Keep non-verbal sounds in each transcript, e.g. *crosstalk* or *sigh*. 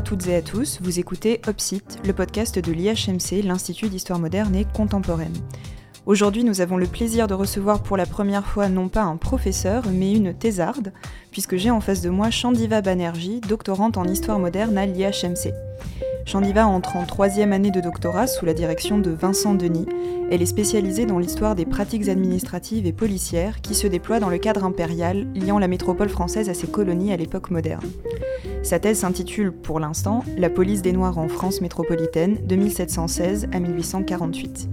à toutes et à tous, vous écoutez Opsite, le podcast de l'IHMC, l'Institut d'Histoire moderne et contemporaine. Aujourd'hui, nous avons le plaisir de recevoir pour la première fois non pas un professeur, mais une thésarde, puisque j'ai en face de moi Chandiva Banerjee, doctorante en histoire moderne à l'IHMC. Chandiva entre en troisième année de doctorat sous la direction de Vincent Denis. Elle est spécialisée dans l'histoire des pratiques administratives et policières qui se déploient dans le cadre impérial liant la métropole française à ses colonies à l'époque moderne. Sa thèse s'intitule pour l'instant La police des Noirs en France métropolitaine de 1716 à 1848.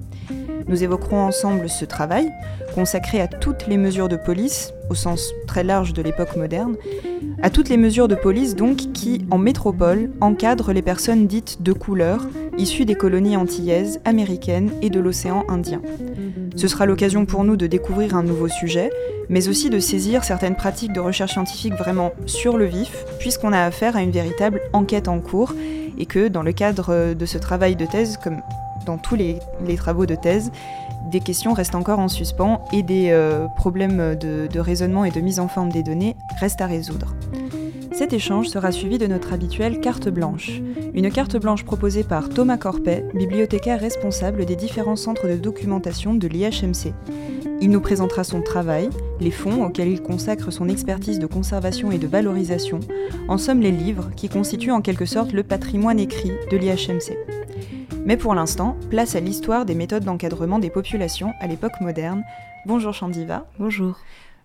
Nous évoquerons ensemble ce travail, consacré à toutes les mesures de police, au sens très large de l'époque moderne, à toutes les mesures de police donc qui, en métropole, encadrent les personnes dites de couleur, issues des colonies antillaises, américaines et de l'océan Indien. Ce sera l'occasion pour nous de découvrir un nouveau sujet, mais aussi de saisir certaines pratiques de recherche scientifique vraiment sur le vif, puisqu'on a affaire à une véritable enquête en cours, et que dans le cadre de ce travail de thèse, comme dans tous les, travaux de thèse, des questions restent encore en suspens et des euh, problèmes de, de, raisonnement et de mise en forme des données restent à résoudre. Cet échange sera suivi de notre habituelle carte blanche, une carte blanche proposée par Thomas Corpet, bibliothécaire responsable des différents centres de documentation de l'IHMC. Il nous présentera son travail, les fonds auxquels il consacre son expertise de conservation et de valorisation, en somme les livres qui constituent en quelque sorte le patrimoine écrit de l'IHMC. Mais pour l'instant, place à l'histoire des méthodes d'encadrement des populations à l'époque moderne. Bonjour Chandiva. Bonjour.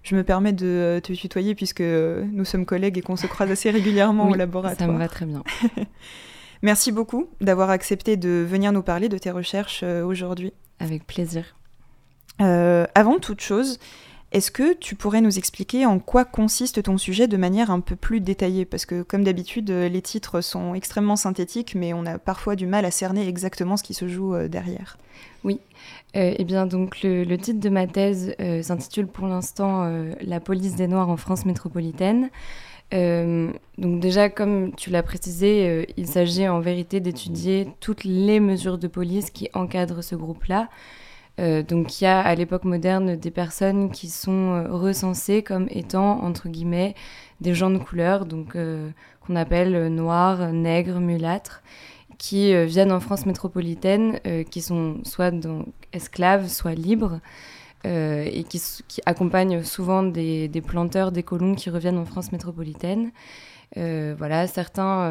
Je me permets de te tutoyer puisque nous sommes collègues et qu'on se croise assez régulièrement au laboratoire. Ça me va très bien. *laughs* Merci beaucoup d'avoir accepté de venir nous parler de tes recherches euh, aujourd'hui. Avec plaisir. Euh, avant toute chose, est-ce que tu pourrais nous expliquer en quoi consiste ton sujet de manière un peu plus détaillée? Parce que comme d'habitude, euh, les titres sont extrêmement synthétiques, mais on a parfois du mal à cerner exactement ce qui se joue euh, derrière. Oui. Euh, eh bien, donc le, titre de ma thèse s'intitule pour l'instant La police des Noirs en France métropolitaine. donc déjà, comme tu l'as précisé, il s'agit en vérité d'étudier toutes les mesures de police qui encadrent ce groupe-là. Euh, donc il y a à l'époque moderne des personnes qui sont euh, recensées comme étant, entre guillemets, des gens de couleur, donc euh, qu'on appelle noirs, nègres, mulâtres, qui viennent en France métropolitaine, qui sont soit donc, esclaves, soit libres, et qui, accompagnent souvent des, des, planteurs, des colons qui reviennent en France métropolitaine. voilà, certains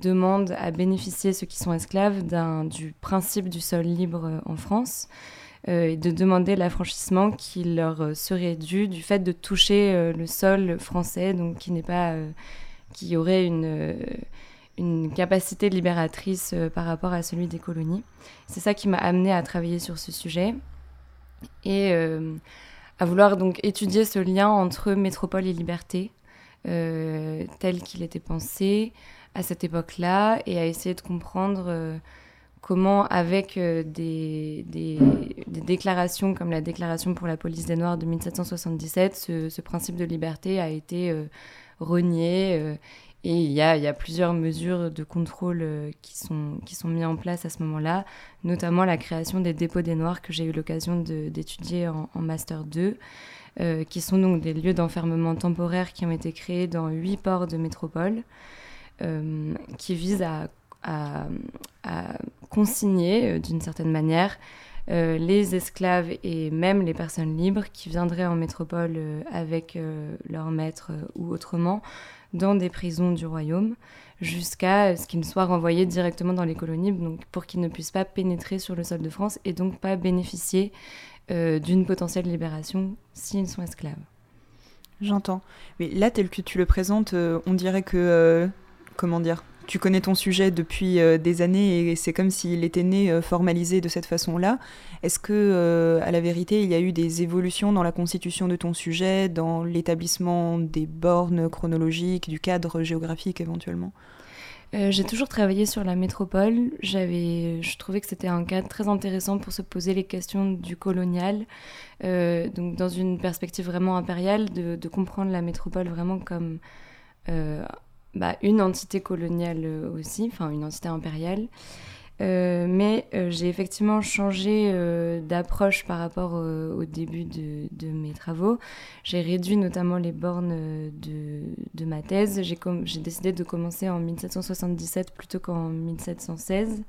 demandent à bénéficier, ceux qui sont esclaves, du principe du sol libre en France. Euh, et de demander l'affranchissement qui leur euh, serait dû du fait de toucher euh, le sol français, donc qui n'est pas, qui aurait une capacité libératrice par rapport à celui des colonies. C'est ça qui m'a amené à travailler sur ce sujet et à vouloir donc étudier ce lien entre métropole et liberté tel qu'il était pensé à cette époque-là et à essayer de comprendre comment, avec euh, des, déclarations comme la déclaration pour la police des Noirs de 1777, ce, principe de liberté a été euh, renié. Euh, et il y, a, plusieurs mesures de contrôle qui, sont, mises en place à ce moment-là, notamment la création des dépôts des Noirs que j'ai eu l'occasion d'étudier en, Master 2, qui sont donc des lieux d'enfermement temporaire qui ont été créés dans huit ports de métropole, qui visent à à, consigner euh, d'une certaine manière euh, les esclaves et même les personnes libres qui viendraient en métropole euh, avec leur maître ou autrement dans des prisons du royaume jusqu'à ce qu'ils soient renvoyés directement dans les colonies donc pour qu'ils ne puissent pas pénétrer sur le sol de France et donc pas bénéficier d'une potentielle libération s'ils sont esclaves. J'entends. Mais là, tel que tu le présentes, on dirait que... comment dire tu connais ton sujet depuis euh, des années et c'est comme s'il était né euh, formalisé de cette façon-là. Est-ce que, euh, à la vérité, il y a eu des évolutions dans la constitution de ton sujet, dans l'établissement des bornes chronologiques, du cadre géographique éventuellement? J'ai toujours travaillé sur la métropole. J'avais, je trouvais que c'était un cadre très intéressant pour se poser les questions du colonial, donc dans une perspective vraiment impériale, de, de comprendre la métropole vraiment comme bah, une entité coloniale euh, aussi, enfin une entité impériale. Euh, mais euh, j'ai effectivement changé d'approche par rapport au début de, de mes travaux. J'ai réduit notamment les bornes de, de ma thèse. J'ai décidé de commencer en 1777 plutôt qu'en 1716,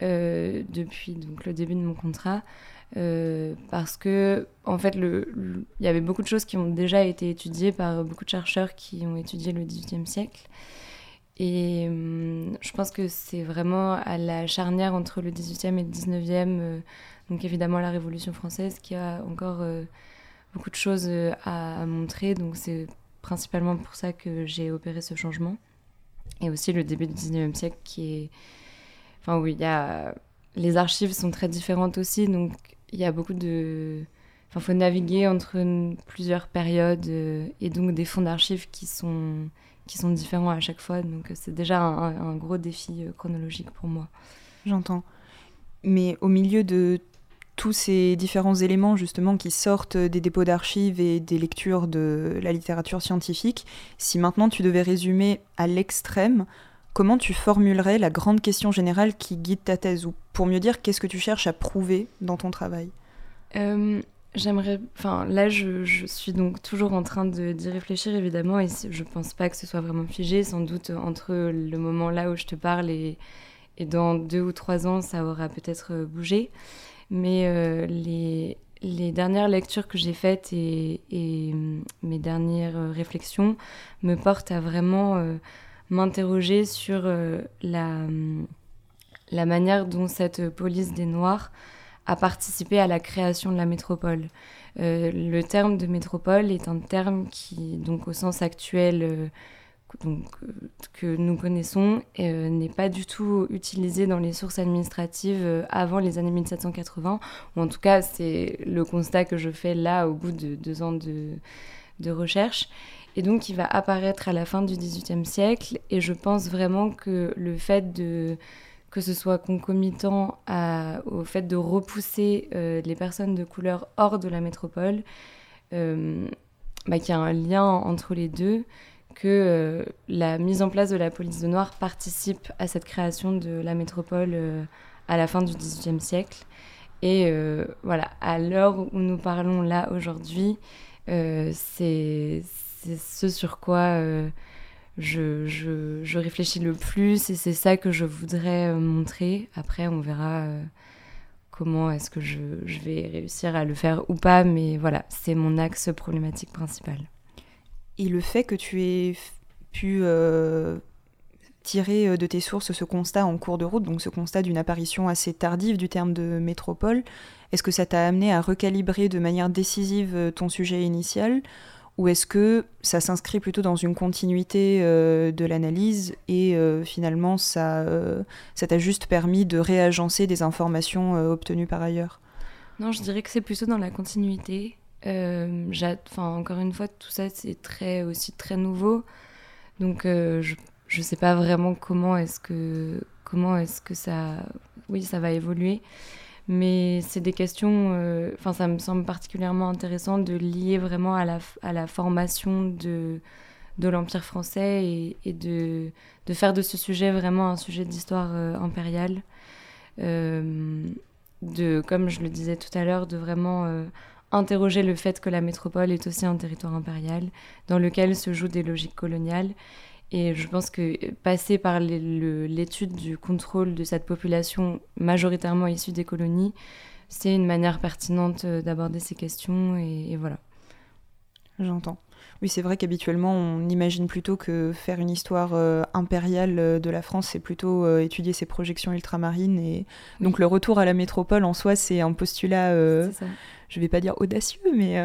depuis donc, le début de mon contrat. Parce que en fait, il y avait beaucoup de choses qui ont déjà été étudiées par beaucoup de chercheurs qui ont étudié le XVIIIe siècle. Et hum, je pense que c'est vraiment à la charnière entre le 18e et le 19e, euh, donc évidemment la Révolution française, qui a encore euh, beaucoup de choses euh, à, montrer. Donc c'est principalement pour ça que j'ai opéré ce changement. Et aussi le début du 19e siècle qui est... Enfin oui, il y a... les archives sont très différentes aussi, donc il y a beaucoup de... Enfin, faut naviguer entre plusieurs périodes et donc des fonds d'archives qui sont qui sont différents à chaque fois. Donc euh, c'est déjà un, gros défi euh, chronologique pour moi. J'entends. Mais au milieu de tous ces différents éléments justement qui sortent des dépôts d'archives et des lectures de la littérature scientifique, si maintenant tu devais résumer à l'extrême, comment tu formulerais la grande question générale qui guide ta thèse Ou pour mieux dire, qu'est-ce que tu cherches à prouver dans ton travail? Euh, J'aimerais. Enfin, là, je, suis donc toujours en train d'y réfléchir, évidemment, et je pense pas que ce soit vraiment figé. Sans doute, entre le moment là où je te parle et, dans deux ou trois ans, ça aura peut-être euh, bougé. Mais euh, les, dernières lectures que j'ai faites et, mes dernières euh, réflexions me portent à vraiment m'interroger sur la, mm, la manière dont cette police des Noirs a participé à la création de la métropole. Euh, le terme de métropole est un terme qui, donc au sens actuel euh, donc, euh, que nous connaissons, n'est pas du tout utilisé dans les sources administratives avant les années 1780, ou en tout cas c'est le constat que je fais là au bout de deux ans de, de recherche. Et donc il va apparaître à la fin du XVIIIe siècle, et je pense vraiment que le fait de que ce soit concomitant au fait de repousser euh, les personnes de couleur hors de la métropole, euh, bah, qu'il y a un lien entre les deux, que euh, la mise en place de la police de noir participe à cette création de la métropole à la fin du XVIIIe siècle. Et voilà, à l'heure où nous parlons là aujourd'hui, c'est ce sur quoi je, je, je, réfléchis le plus et c'est ça que je voudrais euh, montrer. Après, on verra euh, comment est-ce que je, je, vais réussir à le faire ou pas, mais voilà, c'est mon axe problématique principal. Et le fait que tu aies pu euh, tirer de tes sources ce constat en cours de route, donc ce constat d'une apparition assez tardive du terme de métropole, est-ce que ça t'a amené à recalibrer de manière décisive ton sujet initial? Ou est-ce que ça s'inscrit plutôt dans une continuité euh, de l'analyse et euh, finalement ça euh, ça t'a juste permis de réagencer des informations obtenues par ailleurs? Non, je dirais que c'est plutôt dans la continuité. enfin, encore une fois, tout ça c'est très aussi très nouveau, donc je ne sais pas vraiment comment est-ce que comment est-ce que ça oui ça va évoluer. Mais c'est des questions, euh, enfin ça me semble particulièrement intéressant de lier vraiment à la, à la formation de, de l'Empire français et, de, de, faire de ce sujet vraiment un sujet d'histoire euh, impériale. Euh, de, comme je le disais tout à l'heure, de vraiment interroger le fait que la métropole est aussi un territoire impérial dans lequel se jouent des logiques coloniales et je pense que passer par l'étude du contrôle de cette population majoritairement issue des colonies, c'est une manière pertinente euh, d'aborder ces questions et, voilà. J'entends. Oui, c'est vrai qu'habituellement, on imagine plutôt que faire une histoire euh, impériale euh, de la France, c'est plutôt étudier ses projections ultramarines. Et donc, le retour à la métropole en soi, c'est un postulat, je vais pas dire audacieux, mais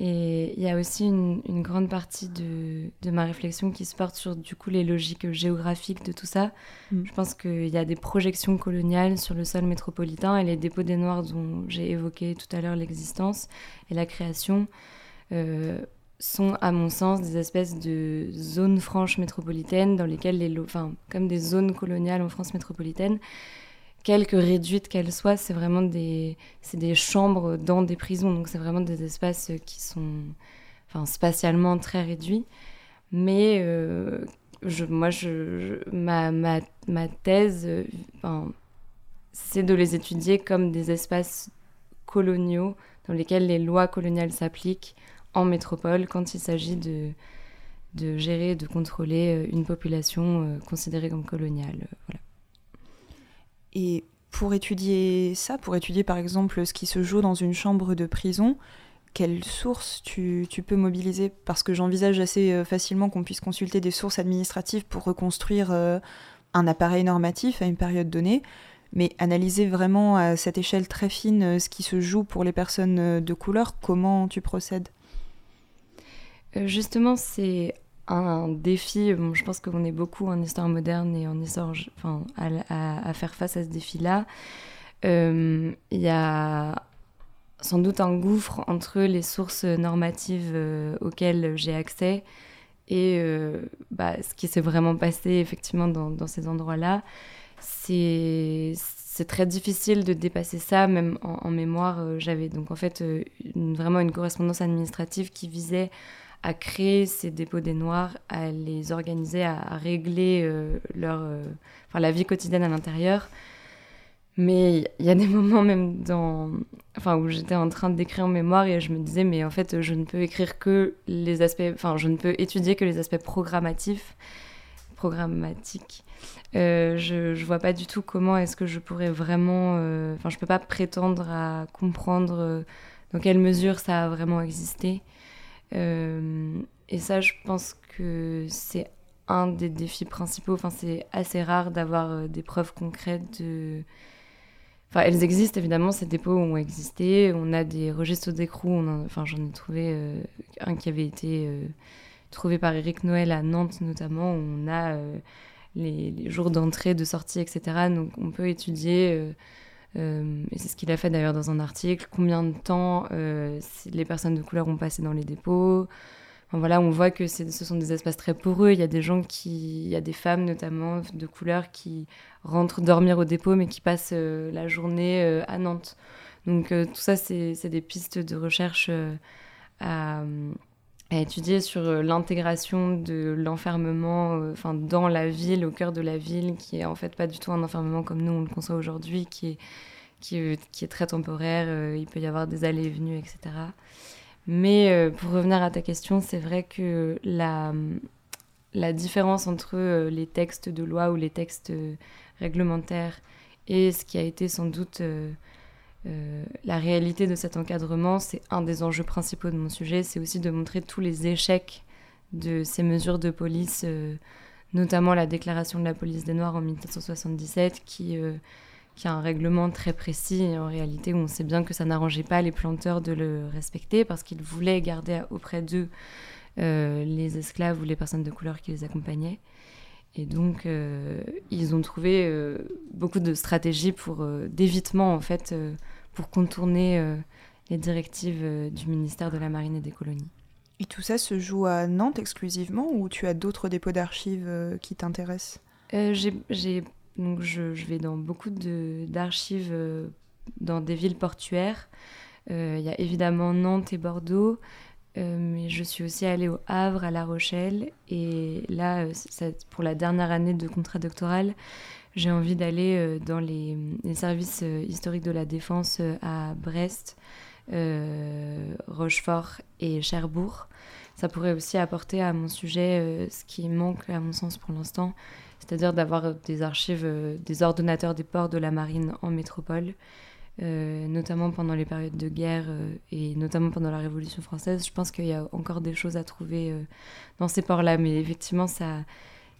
et il y a aussi une, grande partie de, de, ma réflexion qui se porte sur du coup les logiques géographiques de tout ça. Mm. Je pense qu'il y a des projections coloniales sur le sol métropolitain et les dépôts des Noirs dont j'ai évoqué tout à l'heure l'existence et la création euh, sont à mon sens des espèces de zones franches métropolitaines dans lesquelles les, enfin comme des zones coloniales en France métropolitaine quelque réduites qu'elles soient, c'est vraiment des, des chambres dans des prisons. Donc c'est vraiment des espaces qui sont enfin, spatialement très réduits, mais euh, je, moi, je, ma, ma, ma, thèse, c'est de les étudier comme des espaces coloniaux dans lesquels les lois coloniales s'appliquent en métropole quand il s'agit de, de gérer, de contrôler une population considérée comme coloniale. Voilà. Et pour étudier ça, pour étudier par exemple ce qui se joue dans une chambre de prison, quelles sources tu, peux mobiliser? Parce que j'envisage assez euh, facilement qu'on puisse consulter des sources administratives pour reconstruire euh, un appareil normatif à une période donnée, mais analyser vraiment à cette échelle très fine euh, ce qui se joue pour les personnes de couleur, comment tu procèdes? Justement, c'est un défi. je pense qu'on est beaucoup en histoire moderne et en histoire, enfin, à, faire face à ce défi-là. Il y a sans doute un gouffre entre les sources normatives euh, auxquelles j'ai accès et euh, bah, ce qui s'est vraiment passé effectivement dans, ces endroits-là. C'est très difficile de dépasser ça, même en, mémoire. Euh, j'avais donc en fait vraiment une correspondance administrative qui visait à créer ces dépôts des Noirs, à les organiser, à, régler leur, enfin, la vie quotidienne à l'intérieur. Mais il y a des *laughs* moments même dans, enfin, où j'étais en train d'écrire en mémoire et je me disais, mais en fait, je ne peux écrire que les aspects, enfin, je ne peux étudier que les aspects programmatifs, programmatiques. Euh, je ne vois pas du tout comment est-ce que je pourrais vraiment, euh, enfin, je peux pas prétendre à comprendre euh, dans quelle mesure ça a vraiment existé. Et ça, je pense que c'est un des défis principaux. Enfin, c'est assez rare d'avoir des preuves concrètes Enfin, elles existent évidemment, ces dépôts ont existé. On a des registres d'écrou. Enfin, j'en ai trouvé euh, un qui avait été euh, trouvé par Eric Noël à Nantes notamment. On a euh, les, jours d'entrée, de sortie, etc. Donc, on peut étudier. Et c'est ce qu'il a fait d'ailleurs dans un article. Combien de temps les personnes de couleur ont passé dans les dépôts voilà, on voit que ce sont des espaces très poreux. Il y a des gens qui, il y a des femmes notamment de couleur qui rentrent dormir au dépôt, mais qui passent euh, la journée euh, à Nantes. Donc euh, tout ça, c'est des pistes de recherche à, étudier sur l'intégration de l'enfermement, enfin dans la ville, au cœur de la ville, qui est en fait pas du tout un enfermement comme nous on le conçoit aujourd'hui, qui est qui est, très temporaire. il peut y avoir des allées et venues, etc. Mais euh, pour revenir à ta question, c'est vrai que la, la différence entre euh, les textes de loi ou les textes euh, réglementaires et ce qui a été sans doute la réalité de cet encadrement, c'est un des enjeux principaux de mon sujet. C'est aussi de montrer tous les échecs de ces mesures de police, notamment la déclaration de la police des Noirs en 1777 qui qui a un règlement très précis et en réalité on sait bien que ça n'arrangeait pas les planteurs de le respecter parce qu'ils voulaient garder auprès d'eux euh, les esclaves ou les personnes de couleur qui les accompagnaient. Et donc, euh, ils ont trouvé euh, beaucoup de stratégies pour d'évitement, en fait, pour contourner les directives du ministère de la Marine et des colonies. Et tout ça se joue à Nantes exclusivement ou tu as d'autres dépôts d'archives qui t'intéressent? J'ai donc je, vais dans beaucoup d'archives euh, dans des villes portuaires. Euh, il y a évidemment Nantes et Bordeaux, euh, mais je suis aussi allée au Havre, à La Rochelle. Et là, pour la dernière année de contrat doctoral, j'ai envie d'aller dans les, services historiques de la défense à Brest, Rochefort et Cherbourg. Ça pourrait aussi apporter à mon sujet ce qui manque à mon sens pour l'instant, c'est-à-dire d'avoir des archives euh, des ordonnateurs des ports de la marine en métropole, euh, notamment pendant les périodes de guerre euh, et notamment pendant la Révolution française. Je pense qu'il y a encore des choses à trouver dans ces ports-là, mais effectivement, ça,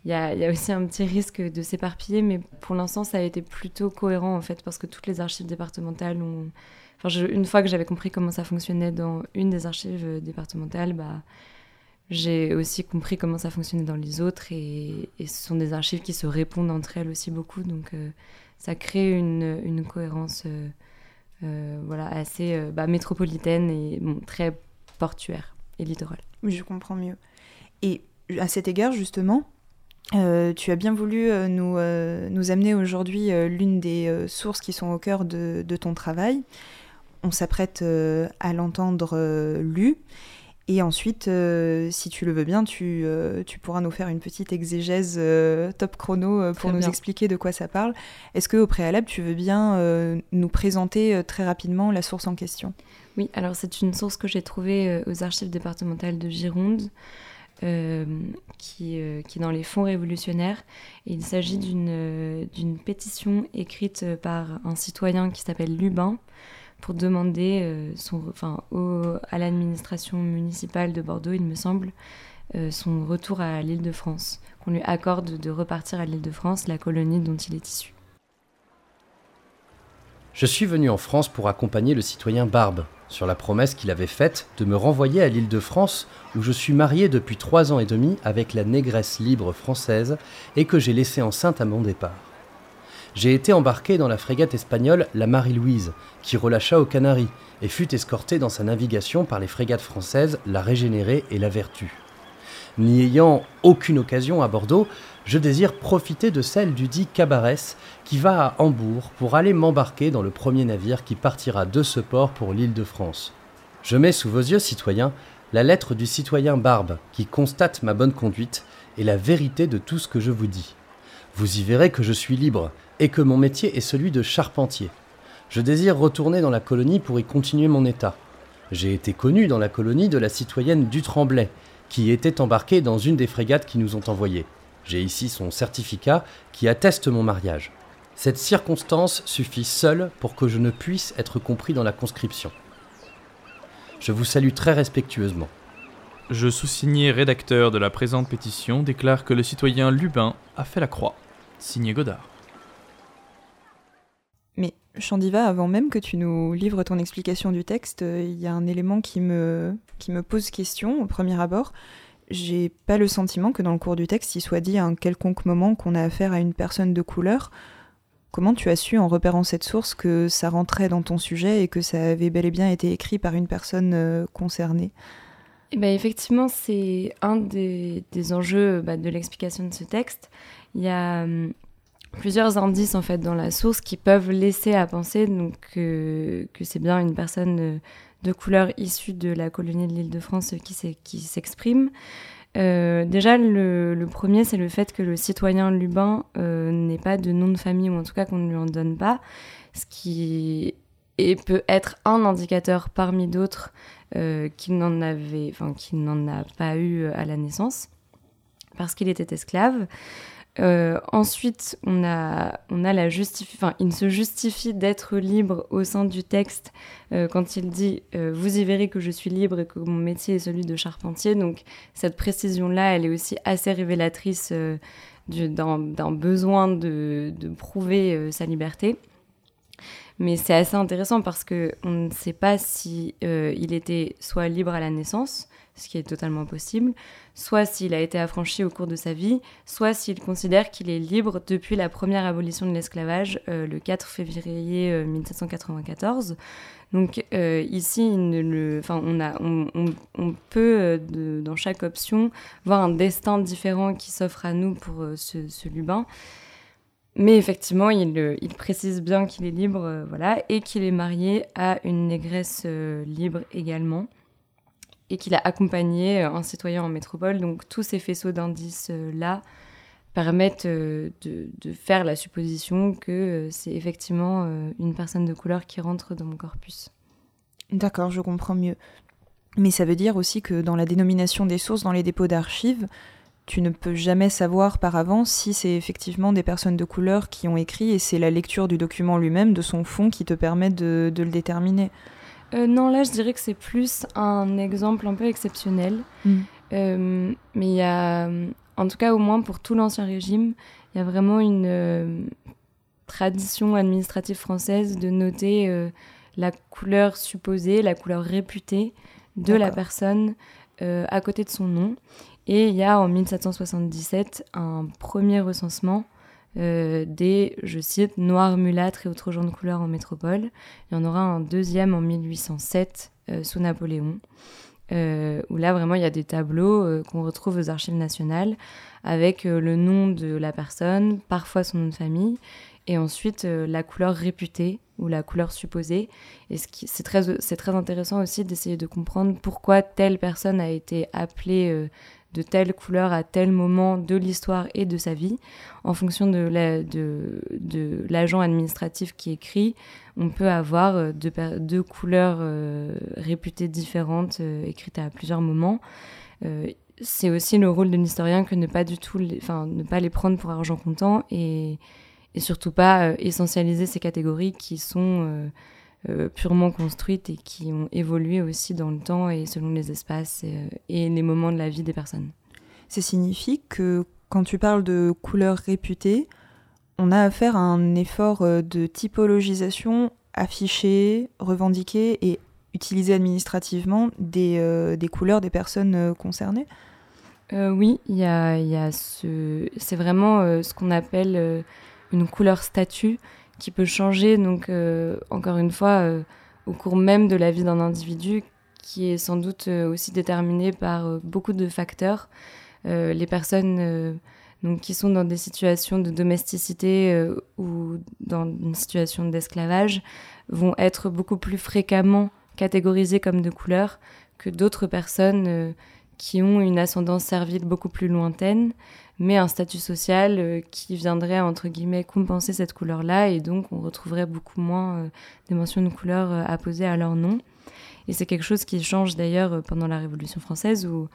il y, a, aussi un petit risque de s'éparpiller, mais pour l'instant, ça a été plutôt cohérent en fait, parce que toutes les archives départementales ont. Une fois que j'avais compris comment ça fonctionnait dans une des archives départementales, bah, j'ai aussi compris comment ça fonctionnait dans les autres et, ce sont des archives qui se répondent entre elles aussi beaucoup. Donc euh, ça crée une, cohérence euh, euh, voilà, assez bah, métropolitaine et très portuaire et littorale. Je comprends mieux. Et à cet égard, justement, tu as bien voulu nous, nous amener aujourd'hui l'une des sources qui sont au cœur de, ton travail. On s'apprête à l'entendre lu. Et ensuite, si tu le veux bien, tu, tu, pourras nous faire une petite exégèse top chrono pour nous expliquer de quoi ça parle. Est-ce qu'au préalable, tu veux bien nous présenter très rapidement la source en question? Oui, alors c'est une source que j'ai trouvée aux archives départementales de Gironde. Euh, qui, euh, qui, est dans les fonds révolutionnaires. il s'agit d'une euh, d'une pétition écrite par un citoyen qui s'appelle Lubin pour demander enfin, à l'administration municipale de Bordeaux, il me semble, son retour à l'île de France, qu'on lui accorde de repartir à l'île de France, la colonie dont il est issu. Je suis venu en France pour accompagner le citoyen Barbe, sur la promesse qu'il avait faite de me renvoyer à l'île de France, où je suis marié depuis trois ans et demi avec la négresse libre française et que j'ai laissée enceinte à mon départ. J'ai été embarqué dans la frégate espagnole la Marie-Louise, qui relâcha aux Canaries, et fut escorté dans sa navigation par les frégates françaises la Régénérée et la Vertu. N'y ayant aucune occasion à Bordeaux, je désire profiter de celle du dit Cabarès qui va à Hambourg pour aller m'embarquer dans le premier navire qui partira de ce port pour l'île de France. Je mets sous vos yeux, citoyens, la lettre du citoyen Barbe qui constate ma bonne conduite et la vérité de tout ce que je vous dis. Vous y verrez que je suis libre et que mon métier est celui de charpentier. Je désire retourner dans la colonie pour y continuer mon état. J'ai été connu dans la colonie de la citoyenne du Tremblay, qui était embarquée dans une des frégates qui nous ont envoyés. J'ai ici son certificat qui atteste mon mariage. Cette circonstance suffit seule pour que je ne puisse être compris dans la conscription. Je vous salue très respectueusement. Je sous-signé rédacteur de la présente pétition déclare que le citoyen Lubin a fait la croix. Signé Godard. Chandiva, avant même que tu nous livres ton explication du texte, euh, il y a un élément qui me, qui me pose question au premier abord j'ai pas le sentiment que dans le cours du texte, il soit dit à un quelconque moment qu'on a affaire à une personne de couleur. Comment tu as su, en repérant cette source, que ça rentrait dans ton sujet et que ça avait bel et bien été écrit par une personne euh, concernée? Eh ben, Effectivement, c'est un des, enjeux bah, de l'explication de ce texte. Il y a hum, plusieurs indices en fait dans la source qui peuvent laisser à penser donc, que c'est bien une personne euh, de couleurs issues de la colonie de l'île de France qui s'expriment. Euh, déjà, le, premier, c'est le fait que le citoyen Lubin euh, n'ait pas de nom de famille, ou en tout cas qu'on ne lui en donne pas, ce qui peut être un indicateur parmi d'autres qu'il n'en enfin, qu'il n'en a pas eu à la naissance, parce qu'il était esclave. Euh, ensuite, on a, on a la justifie, enfin, il se justifie d'être libre au sein du texte euh, quand il dit euh, Vous y verrez que je suis libre et que mon métier est celui de charpentier. Donc, cette précision-là, elle est aussi assez révélatrice d'un besoin de, prouver sa liberté. Mais c'est assez intéressant parce qu'on ne sait pas si il était soit libre à la naissance, ce qui est totalement possible, soit s'il a été affranchi au cours de sa vie, soit s'il considère qu'il est libre depuis la première abolition de l'esclavage euh, le 4 février 1794. Euh, Donc euh, ici, on, a, on, peut, dans chaque option, voir un destin différent qui s'offre à nous pour ce, ce, Lubin. Mais effectivement, il, il précise bien qu'il est libre, voilà, et qu'il est marié à une négresse libre également et qu'il a accompagné euh, un citoyen en métropole. Donc tous ces faisceaux d'indices-là permettent euh, de, faire la supposition que euh, c'est effectivement une personne de couleur qui rentre dans mon corpus. D'accord, je comprends mieux. Mais ça veut dire aussi que dans la dénomination des sources dans les dépôts d'archives, tu ne peux jamais savoir par avance si c'est effectivement des personnes de couleur qui ont écrit et c'est la lecture du document lui-même, de son fond, qui te permet de le déterminer. Euh, non, là, je dirais que c'est plus un exemple un peu exceptionnel. Mm. Euh, mais il y a, en tout cas, au moins pour tout l'Ancien Régime, il y a vraiment une euh, tradition administrative française de noter la couleur supposée, la couleur réputée de la personne à côté de son nom. Et il y a en 1777 un premier recensement euh, des, je cite, noirs, mulâtres et autres gens de couleur en métropole. Il y en aura un deuxième en 1807 euh, sous Napoléon, euh, où là vraiment il y a des tableaux qu'on retrouve aux archives nationales avec le nom de la personne, parfois son nom de famille, et ensuite la couleur réputée ou la couleur supposée. Et c'est très, très intéressant aussi d'essayer de comprendre pourquoi telle personne a été appelée de telle couleur à tel moment de l'histoire et de sa vie. En fonction de, l'agent administratif qui écrit, on peut avoir euh, deux, couleurs euh, réputées différentes euh, écrites à plusieurs moments. c'est aussi le rôle de l'historien que ne pas du tout, les, ne pas les prendre pour argent comptant et surtout pas essentialiser ces catégories qui sont euh, purement construites et qui ont évolué aussi dans le temps et selon les espaces euh, et, les moments de la vie des personnes. Ça signifie que quand tu parles de couleurs réputées, on a affaire à un effort euh, de typologisation affiché, revendiqué et utilisé administrativement des, des couleurs des personnes concernées? Oui, il y a, y a ce... c'est vraiment ce qu'on appelle une couleur statut qui peut changer, donc euh, encore une fois, euh, au cours même de la vie d'un individu, qui est sans doute euh, aussi déterminé par beaucoup de facteurs. les personnes donc, qui sont dans des situations de domesticité ou dans une situation d'esclavage vont être beaucoup plus fréquemment catégorisées comme de couleur que d'autres personnes qui ont une ascendance servile beaucoup plus lointaine, mais un statut social euh, qui viendrait, entre guillemets, compenser cette couleur-là, et donc on retrouverait beaucoup moins euh, des mentions de couleur euh, apposées à leur nom. Et c'est quelque chose qui change d'ailleurs pendant la Révolution française, où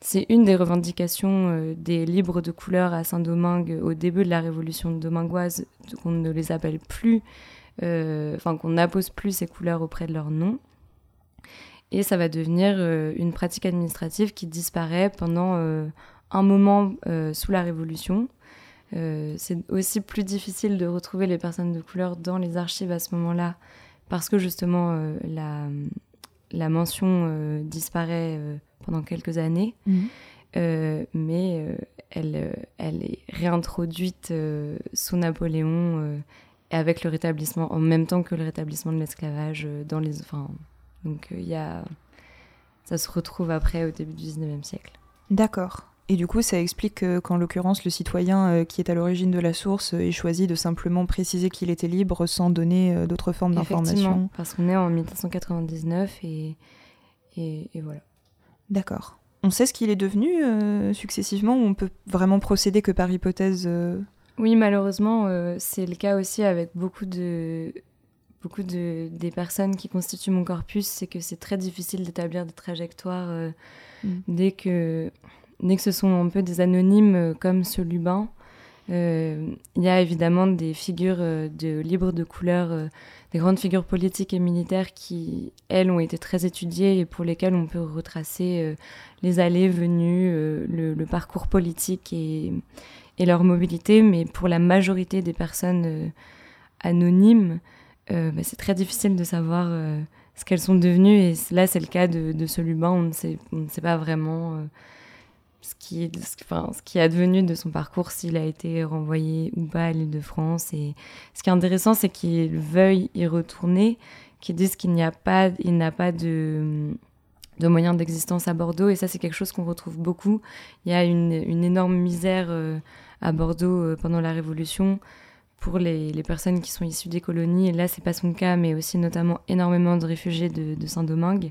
c'est une des revendications des libres de couleur à Saint-Domingue au début de la Révolution domingoise, qu'on ne les appelle plus, enfin qu'on n'appose plus ces couleurs auprès de leur nom. Et ça va devenir une pratique administrative qui disparaît pendant un moment euh, sous la Révolution. Euh, c'est aussi plus difficile de retrouver les personnes de couleur dans les archives à ce moment-là, parce que justement euh, la, la, mention disparaît pendant quelques années, mhm. mais elle, elle est réintroduite sous Napoléon avec le rétablissement, en même temps que le rétablissement de l'esclavage dans les... Enfin, donc il y a... Ça se retrouve après au début du 19e siècle. D'accord. Et du coup, ça explique qu'en l'occurrence, le citoyen euh, qui est à l'origine de la source ait choisi de simplement préciser qu'il était libre sans donner euh, d'autres formes d'information. Parce qu'on est en 1599 et, et, voilà. D'accord. On sait ce qu'il est devenu euh, successivement ou on peut vraiment procéder que par hypothèse Oui, malheureusement, c'est le cas aussi avec beaucoup de, beaucoup de, des personnes qui constituent mon corpus, c'est que c'est très difficile d'établir des trajectoires mm. dès que dès que ce sont un peu des anonymes euh, comme ce Lubin, euh, il y a évidemment des figures euh, de libres de couleur, des grandes figures politiques et militaires qui, elles, ont été très étudiées et pour lesquelles on peut retracer les allées, venues, le, parcours politique et, leur mobilité. Mais pour la majorité des personnes anonymes, bah, c'est très difficile de savoir ce qu'elles sont devenues. Et là, c'est le cas de, de ce Lubin. On ne sait pas vraiment ce qui, est, enfin, ce qui est advenu de son parcours, s'il a été renvoyé ou pas à l'île de France. Et ce qui est intéressant, c'est qu'il veuille y retourner, qu'il dise qu'il n'y a pas, il n'a pas de, moyens d'existence à Bordeaux. Et ça, c'est quelque chose qu'on retrouve beaucoup. Il y a une, énorme misère euh, à Bordeaux euh, pendant la Révolution pour les, personnes qui sont issues des colonies. Et là, c'est pas son cas, mais aussi notamment énormément de réfugiés de Saint-Domingue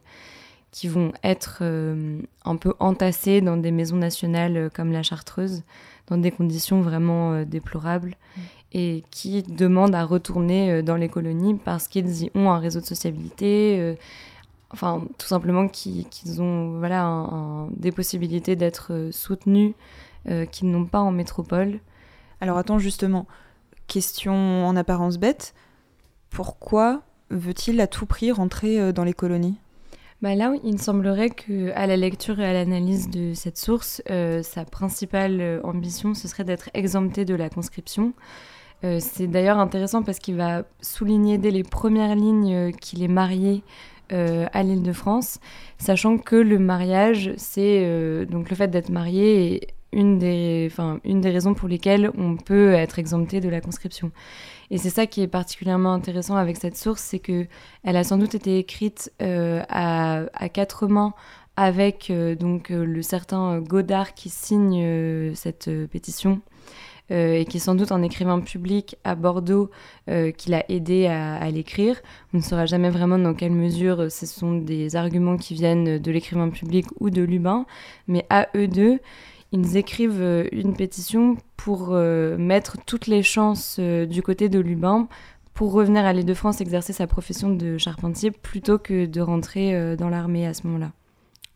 qui vont être euh, un peu entassés dans des maisons nationales euh, comme la Chartreuse, dans des conditions vraiment euh, déplorables, mm. et qui demandent à retourner dans les colonies parce qu'ils y ont un réseau de sociabilité, enfin tout simplement qu'ils ont voilà, des possibilités d'être soutenus qu'ils n'ont pas en métropole. Alors attends justement, question en apparence bête, pourquoi veut-il à tout prix rentrer dans les colonies? Bah là, il me semblerait que à la lecture et à l'analyse de cette source, euh, sa principale euh, ambition, ce serait d'être exempté de la conscription. Euh, c'est d'ailleurs intéressant parce qu'il va souligner dès les premières lignes qu'il est marié à l'île de France, sachant que le mariage, c'est donc le fait d'être marié une des, enfin, une des raisons pour lesquelles on peut être exempté de la conscription. Et c'est ça qui est particulièrement intéressant avec cette source, c'est que elle a sans doute été écrite euh, à, à, quatre mains avec euh, donc euh, le certain Godard qui signe cette pétition. et qui est sans doute un écrivain public à Bordeaux qui l'a aidé à, à l'écrire. On ne saura jamais vraiment dans quelle mesure ce sont des arguments qui viennent de l'écrivain public ou de Lubin, mais à eux deux, ils écrivent une pétition pour mettre toutes les chances du côté de Lubin pour revenir à l'île de France exercer sa profession de charpentier plutôt que de rentrer euh, dans l'armée à ce moment-là.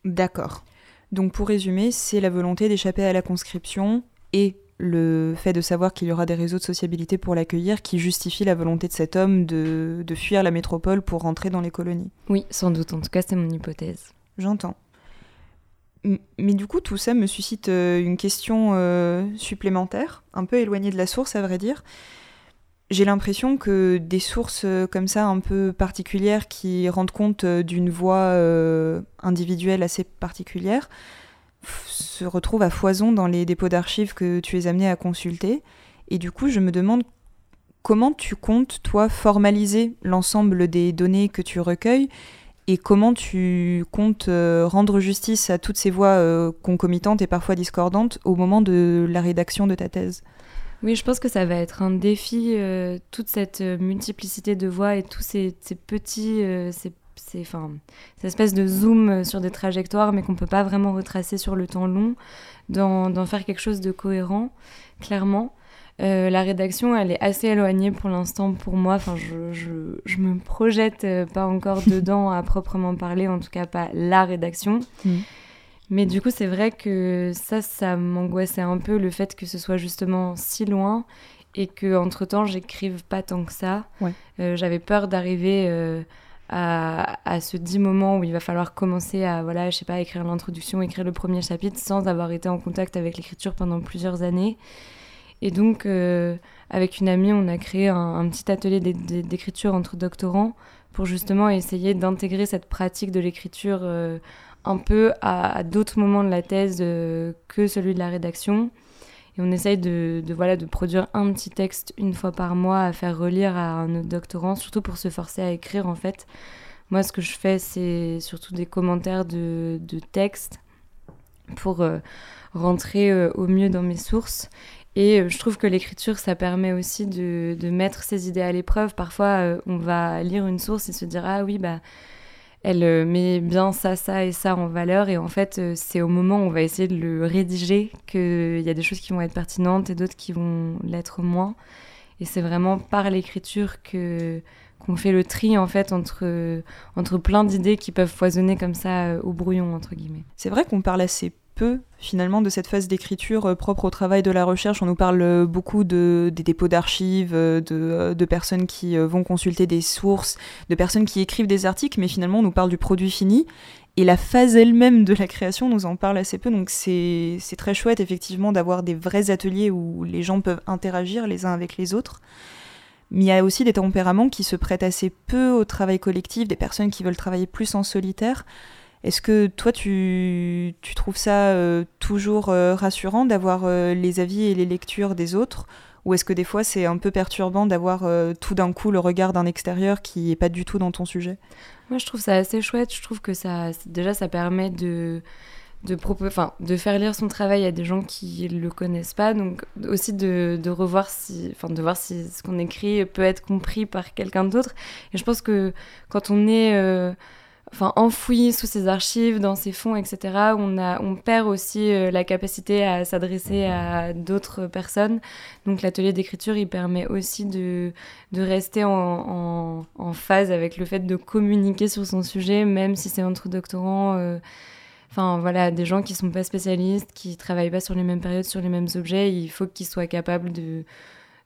D'accord. Donc pour résumer, c'est la volonté d'échapper à la conscription et le fait de savoir qu'il y aura des réseaux de sociabilité pour l'accueillir qui justifie la volonté de cet homme de, fuir la métropole pour rentrer dans les colonies. Oui, sans doute. En tout cas, c'est mon hypothèse. J'entends. Mais du coup, tout ça me suscite euh, une question euh, supplémentaire, un peu éloignée de la source, à vrai dire j'ai l'impression que des sources euh, comme ça un peu particulières qui rendent compte d'une voix individuelle assez particulière se retrouvent à foison dans les dépôts d'archives que tu es amené à consulter. Et du coup, je me demande comment tu comptes, toi, formaliser l'ensemble des données que tu recueilles et comment tu comptes rendre justice à toutes ces voix concomitantes et parfois discordantes au moment de la rédaction de ta thèse? Oui, je pense que ça va être un défi, euh, toute cette euh, multiplicité de voix et tous ces, petits, euh, ces, enfin, cette espèce de zoom sur des trajectoires, mais qu'on ne peut pas vraiment retracer sur le temps long, d'en faire quelque chose de cohérent, clairement. La rédaction, elle est assez éloignée pour l'instant pour moi. Enfin, je, je, je me projette pas encore *laughs* dedans à proprement parler, en tout cas pas la rédaction. Mm. Mais du coup, c'est vrai que ça, ça m'angoissait un peu le fait que ce soit justement si loin et que entre temps, j'écrive pas tant que ça. Euh, j'avais peur d'arriver euh, à, à, ce dit moment où il va falloir commencer à, voilà, je sais pas, écrire l'introduction, écrire le premier chapitre sans avoir été en contact avec l'écriture pendant plusieurs années. Et donc, euh, avec une amie, on a créé un, petit atelier d'écriture entre doctorants pour justement essayer d'intégrer cette pratique de l'écriture un peu à, d'autres moments de la thèse euh, que celui de la rédaction. Et on essaye de, voilà, de produire un petit texte une fois par mois à faire relire à un autre doctorant, surtout pour se forcer à écrire en fait. Moi, ce que je fais, c'est surtout des commentaires de, de textes pour euh, rentrer euh, au mieux dans mes sources. Et je trouve que l'écriture, ça permet aussi de, mettre ses idées à l'épreuve. Parfois, on va lire une source et se dire Ah oui, bah elle euh, met bien ça, ça et ça en valeur. Et en fait, euh, c'est au moment où on va essayer de le rédiger qu'il y a des choses qui vont être pertinentes et d'autres qui vont l'être moins. Et c'est vraiment par l'écriture que qu'on fait le tri en fait entre, entre plein d'idées qui peuvent foisonner comme ça euh, au brouillon entre guillemets. C'est vrai qu'on parle assez peu finalement de cette phase d'écriture euh, propre au travail de la recherche. On nous parle euh, beaucoup de, des dépôts d'archives, euh, de, personnes qui vont consulter des sources, de personnes qui écrivent des articles, mais finalement on nous parle du produit fini. Et la phase elle-même de la création nous en parle assez peu, donc c'est très chouette effectivement d'avoir des vrais ateliers où les gens peuvent interagir les uns avec les autres. Mais il y a aussi des tempéraments qui se prêtent assez peu au travail collectif, des personnes qui veulent travailler plus en solitaire. Est-ce que toi, tu, trouves ça euh, toujours euh, rassurant d'avoir euh, les avis et les lectures des autres? Ou est-ce que des fois, c'est un peu perturbant d'avoir tout d'un coup le regard d'un extérieur qui n'est pas du tout dans ton sujet? Moi, je trouve ça assez chouette. Je trouve que ça, déjà, ça permet de, de, de faire lire son travail à des gens qui ne le connaissent pas. Donc, aussi de, de revoir si, enfin, de voir si ce qu'on écrit peut être compris par quelqu'un d'autre. Et je pense que quand on est enfin enfoui sous ses archives, dans ses fonds, etc. On, a, on perd aussi euh, la capacité à s'adresser à d'autres personnes. Donc l'atelier d'écriture, il permet aussi de, de rester en, en, phase avec le fait de communiquer sur son sujet, même si c'est entre doctorants. Euh, enfin voilà, des gens qui sont pas spécialistes, qui travaillent pas sur les mêmes périodes, sur les mêmes objets, il faut qu'ils soient capables de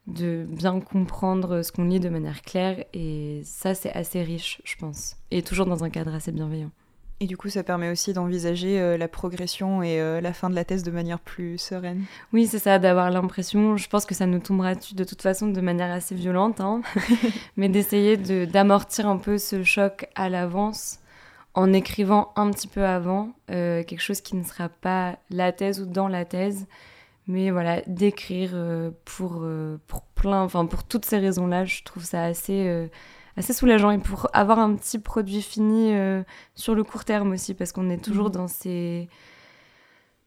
de bien comprendre ce qu'on lit de manière claire et ça c'est assez riche je pense et toujours dans un cadre assez bienveillant. Et du coup ça permet aussi d'envisager euh, la progression et euh, la fin de la thèse de manière plus sereine. Oui c'est ça d'avoir l'impression, je pense que ça nous tombera dessus de toute façon de manière assez violente, hein, *laughs* mais d'essayer d'amortir un peu ce choc à l'avance en écrivant un petit peu avant euh, quelque chose qui ne sera pas la thèse ou dans la thèse mais voilà, d'écrire euh, pour, euh, pour plein, enfin pour toutes ces raisons-là, je trouve ça assez, euh, assez soulageant. Et pour avoir un petit produit fini sur le court terme aussi, parce qu'on est toujours mmh. dans ces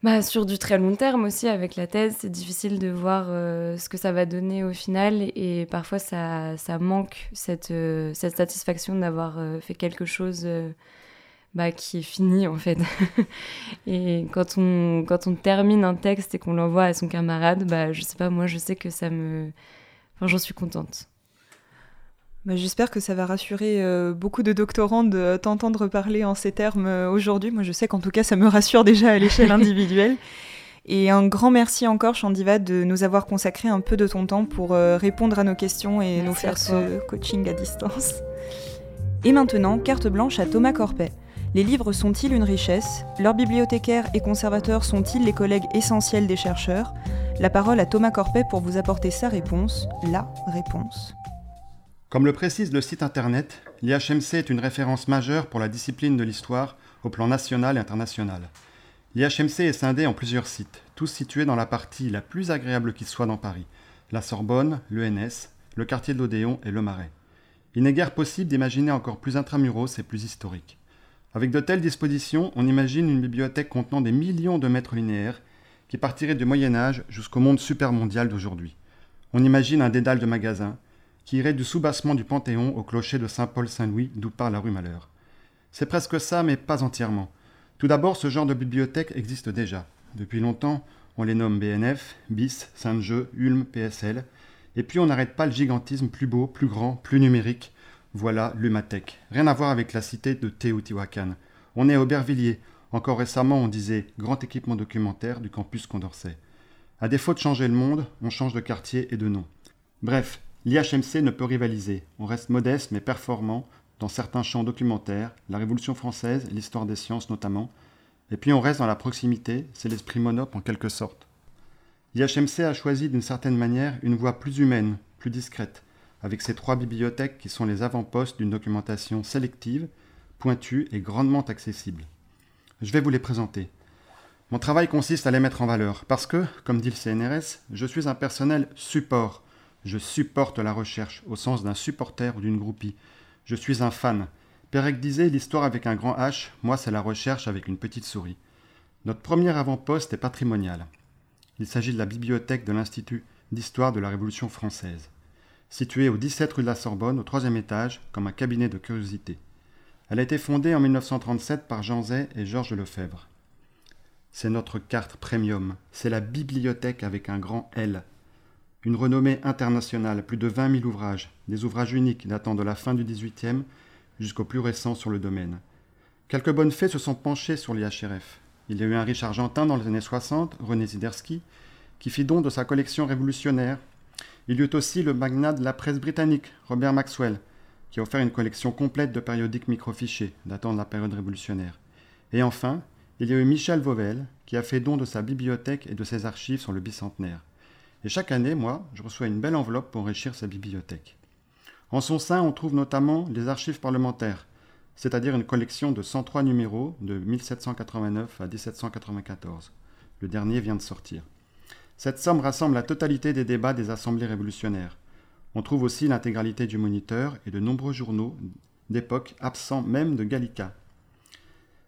bah, sur du très long terme aussi, avec la thèse, c'est difficile de voir euh, ce que ça va donner au final. Et parfois, ça, ça manque cette, euh, cette satisfaction d'avoir euh, fait quelque chose bah, qui est fini, en fait. *laughs* et quand on, quand on termine un texte et qu'on l'envoie à son camarade, bah, je sais pas, moi, je sais que ça me. Enfin, j'en suis contente. Bah, j'espère que ça va rassurer euh, beaucoup de doctorants de t'entendre parler en ces termes euh, aujourd'hui. Moi, je sais qu'en tout cas, ça me rassure déjà à l'échelle *laughs* individuelle. Et un grand merci encore, Chandiva, de nous avoir consacré un peu de ton temps pour euh, répondre à nos questions et nous faire ce coaching à distance. Et maintenant, carte blanche à Thomas Corpet. Les livres sont-ils une richesse? Leurs bibliothécaires et conservateurs sont-ils les collègues essentiels des chercheurs? La parole à Thomas Corpet pour vous apporter sa réponse, la réponse. Comme le précise le site internet, l'IHMC est une référence majeure pour la discipline de l'histoire au plan national et international. L'IHMC est scindé en plusieurs sites, tous situés dans la partie la plus agréable qui soit dans Paris, la Sorbonne, l'ENS, le quartier de l'Odéon et le Marais. Il n'est guère possible d'imaginer encore plus intramuros et plus historique. Avec de telles dispositions, on imagine une bibliothèque contenant des millions de mètres linéaires qui partirait du Moyen Âge jusqu'au monde supermondial d'aujourd'hui. On imagine un dédale de magasins, qui irait du soubassement du Panthéon au clocher de Saint-Paul-Saint-Louis, d'où part la rue Malheur. C'est presque ça, mais pas entièrement. Tout d'abord, ce genre de bibliothèque existe déjà. Depuis longtemps, on les nomme BNF, BIS, Saint-Jeu, Ulm, PSL, et puis on n'arrête pas le gigantisme plus beau, plus grand, plus numérique. Voilà l'Humatech. Rien à voir avec la cité de Teotihuacan. On est à Aubervilliers. Encore récemment, on disait grand équipement documentaire du campus Condorcet. À défaut de changer le monde, on change de quartier et de nom. Bref, L'IHMC ne peut rivaliser. On reste modeste mais performant dans certains champs documentaires, la Révolution française, l'histoire des sciences notamment. Et puis on reste dans la proximité, c'est l'esprit monop en quelque sorte. L'IHMC a choisi d'une certaine manière une voie plus humaine, plus discrète, avec ses trois bibliothèques qui sont les avant-postes d'une documentation sélective, pointue et grandement accessible. Je vais vous les présenter. Mon travail consiste à les mettre en valeur, parce que, comme dit le CNRS, je suis un personnel support, je supporte la recherche, au sens d'un supporter ou d'une groupie. Je suis un fan. Pérec disait l'histoire avec un grand H, moi c'est la recherche avec une petite souris. Notre premier avant-poste est patrimonial. Il s'agit de la bibliothèque de l'Institut d'histoire de la Révolution française, située au 17 rue de la Sorbonne, au troisième étage, comme un cabinet de curiosité. Elle a été fondée en 1937 par Jean Zay et Georges Lefebvre. C'est notre carte premium, c'est la bibliothèque avec un grand L, une renommée internationale, plus de 20 000 ouvrages, des ouvrages uniques datant de la fin du XVIIIe jusqu'au plus récent sur le domaine. Quelques bonnes fées se sont penchées sur l'IHRF. Il y a eu un riche argentin dans les années 60, René Ziderski, qui fit don de sa collection révolutionnaire. Il y eut aussi le magnat de la presse britannique, Robert Maxwell, qui a offert une collection complète de périodiques microfichés datant de la période révolutionnaire. Et enfin, il y a eu Michel Vauvel, qui a fait don de sa bibliothèque et de ses archives sur le bicentenaire. Et chaque année, moi, je reçois une belle enveloppe pour enrichir sa bibliothèque. En son sein, on trouve notamment les archives parlementaires, c'est-à-dire une collection de 103 numéros de 1789 à 1794. Le dernier vient de sortir. Cette somme rassemble la totalité des débats des assemblées révolutionnaires. On trouve aussi l'intégralité du Moniteur et de nombreux journaux d'époque absents même de Gallica.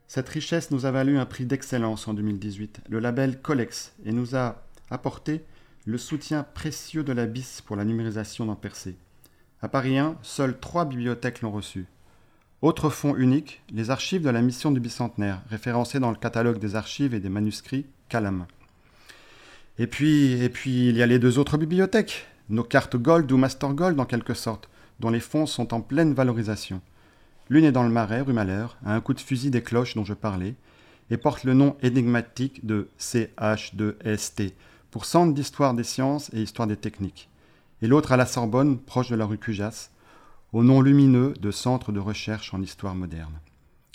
Cette richesse nous a valu un prix d'excellence en 2018, le label Colex, et nous a apporté le soutien précieux de la BIS pour la numérisation dans Percé. À Paris 1, seules trois bibliothèques l'ont reçu. Autre fonds unique, les archives de la mission du bicentenaire, référencées dans le catalogue des archives et des manuscrits Calam. Et puis, et puis, il y a les deux autres bibliothèques, nos cartes Gold ou Master Gold en quelque sorte, dont les fonds sont en pleine valorisation. L'une est dans le Marais, rue Malheur, à un coup de fusil des cloches dont je parlais, et porte le nom énigmatique de CH2ST, pour Centre d'histoire des sciences et histoire des techniques, et l'autre à la Sorbonne, proche de la rue Cujas, au nom lumineux de Centre de recherche en histoire moderne.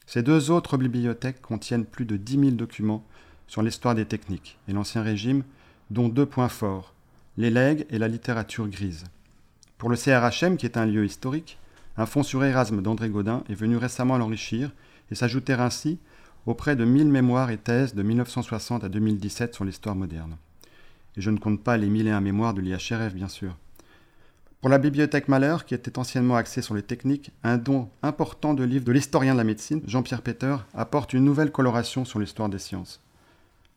Ces deux autres bibliothèques contiennent plus de 10 000 documents sur l'histoire des techniques et l'Ancien Régime, dont deux points forts, les legs et la littérature grise. Pour le CRHM, qui est un lieu historique, un fonds sur Erasme d'André Gaudin est venu récemment l'enrichir et s'ajouter ainsi auprès de 1000 mémoires et thèses de 1960 à 2017 sur l'histoire moderne. Et je ne compte pas les mille et un mémoires de l'IHRF, bien sûr. Pour la bibliothèque Malheur, qui était anciennement axée sur les techniques, un don important de livres de l'historien de la médecine, Jean-Pierre Peter, apporte une nouvelle coloration sur l'histoire des sciences.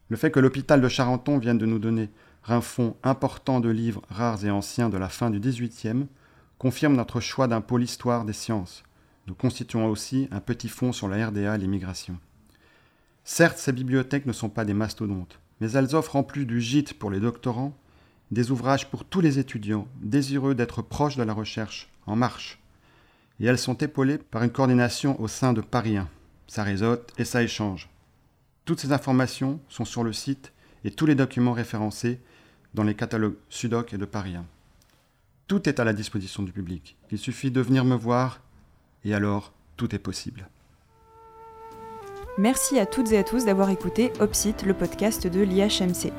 Le fait que l'hôpital de Charenton vienne de nous donner un fonds important de livres rares et anciens de la fin du XVIIIe confirme notre choix d'un pôle histoire des sciences. Nous constituons aussi un petit fonds sur la RDA et l'immigration. Certes, ces bibliothèques ne sont pas des mastodontes, mais elles offrent en plus du gîte pour les doctorants, des ouvrages pour tous les étudiants désireux d'être proches de la recherche, en marche. Et elles sont épaulées par une coordination au sein de Paris 1. Ça réseaute et ça échange. Toutes ces informations sont sur le site et tous les documents référencés dans les catalogues Sudoc et de Paris 1. Tout est à la disposition du public. Il suffit de venir me voir et alors tout est possible. Merci à toutes et à tous d'avoir écouté Opsite, le podcast de l'IHMC.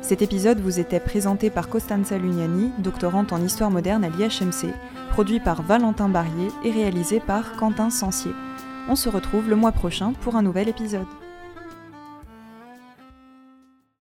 Cet épisode vous était présenté par Costanza Lugnani, doctorante en histoire moderne à l'IHMC, produit par Valentin Barrier et réalisé par Quentin Sancier. On se retrouve le mois prochain pour un nouvel épisode.